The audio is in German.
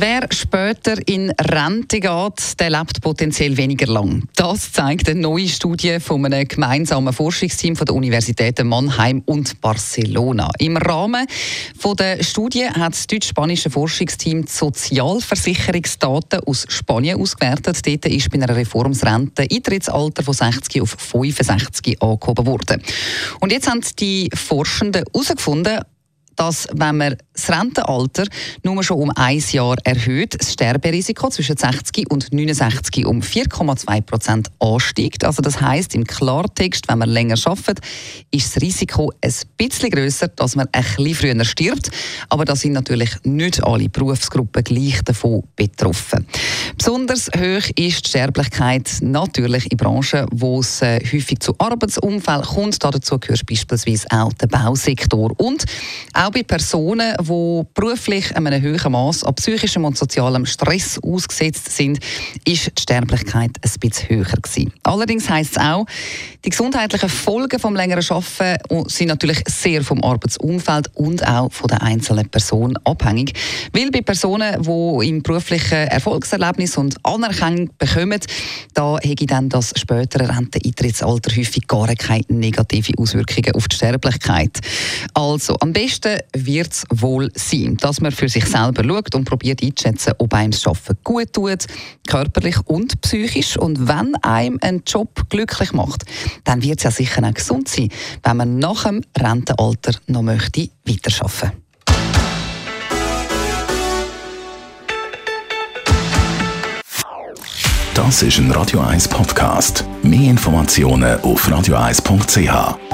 Wer später in Rente geht, der lebt potenziell weniger lang. Das zeigt eine neue Studie von einem gemeinsamen Forschungsteam von der Universitäten Mannheim und Barcelona. Im Rahmen von der Studie hat das deutsch-spanische Forschungsteam die Sozialversicherungsdaten aus Spanien ausgewertet. Dort ist bei einer Reformsrente Eintrittsalter von 60 auf 65 angehoben worden. Und jetzt haben die Forschenden herausgefunden, dass wenn man das Rentenalter nur schon um ein Jahr erhöht, das Sterberisiko zwischen 60 und 69 um 4,2 Prozent ansteigt. Also das heißt im Klartext, wenn man länger arbeitet, ist das Risiko ein bisschen größer, dass man ein bisschen früher stirbt. Aber da sind natürlich nicht alle Berufsgruppen gleich davon betroffen. Besonders hoch ist die Sterblichkeit natürlich in Branchen, wo es äh, häufig zu Arbeitsunfällen kommt. Dazu gehört beispielsweise auch der Bausektor. Und auch bei Personen, die beruflich einem hohen Maß an psychischem und sozialem Stress ausgesetzt sind, ist die Sterblichkeit ein bisschen höher gewesen. Allerdings heisst es auch, die gesundheitlichen Folgen vom längeren Arbeiten sind natürlich sehr vom Arbeitsumfeld und auch von der einzelnen Person abhängig. Weil bei Personen, die im beruflichen Erfolgserlebnis und Anerkennung bekommen, da hätte dann das spätere Renteneintrittsalter häufig gar keine negativen Auswirkungen auf die Sterblichkeit. Also, am besten wird es wohl sein, dass man für sich selber schaut und probiert einzuschätzen, ob einem das Arbeiten gut tut, körperlich und psychisch. Und wenn einem ein Job glücklich macht, dann wird es ja sicher auch gesund sein, wenn man nach dem Rentenalter noch möchte weiterarbeiten möchte. Das ist ein Radio 1 Podcast. Mehr Informationen auf radio1.ch.